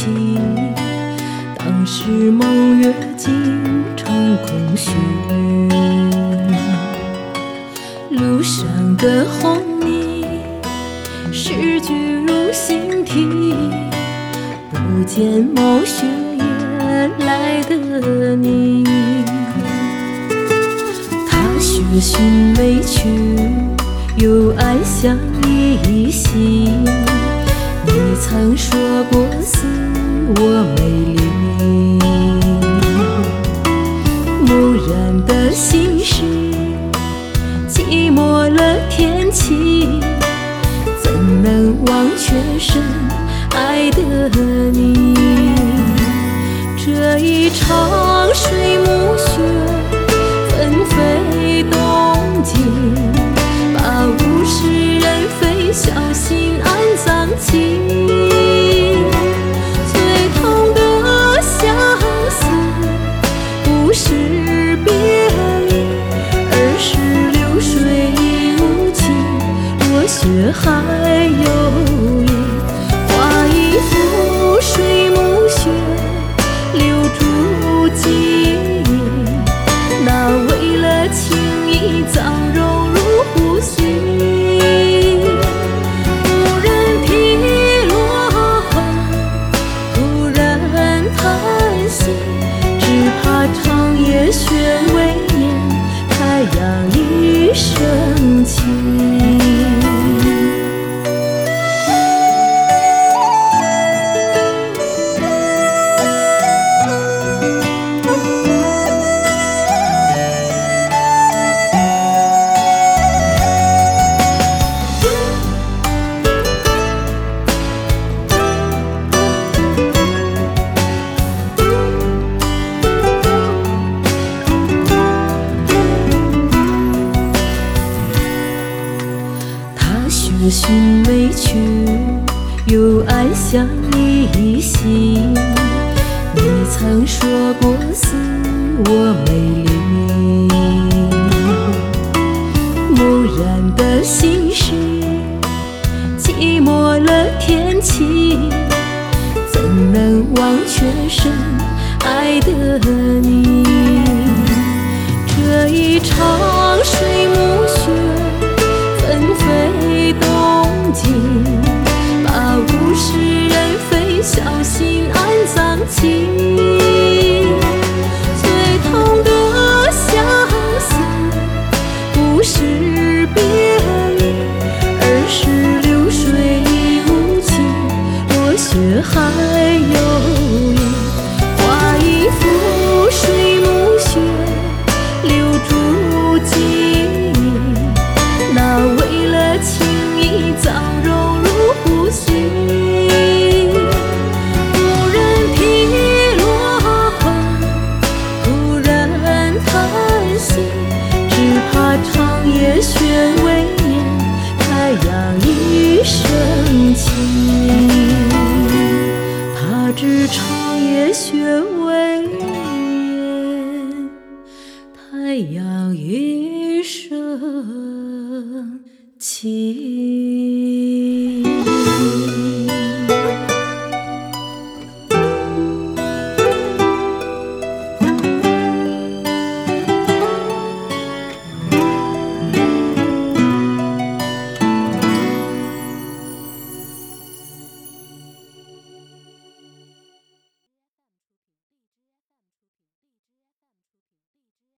将往事抚起。当时梦月尽成空虚，路上的红泥，诗句入心啼。不见暮雪夜来的你，踏雪寻梅去，又暗香依稀。的心事，寂寞了天气，怎能忘却深爱的落雪还有意。画一幅水墨雪，留住记忆。那为了情意，早融入呼吸。无人提落花，突然叹息，只怕长夜雪未眠，太阳已升起。雪寻梅去，又暗香依稀。你曾说过似我美丽，蓦然的心事，寂寞了天气，怎能忘却深爱的你？这一场还有你，画一幅水墨雪，留住记忆。那为了情意，早融入呼吸。无人提落款，无人叹息，只怕长夜雪未眠，太阳已升起。那为了情意，早融入呼吸。无人提落花，突然叹息，只怕长夜悬未眠，太阳已升起。他知长夜悬未眠。太阳已升起。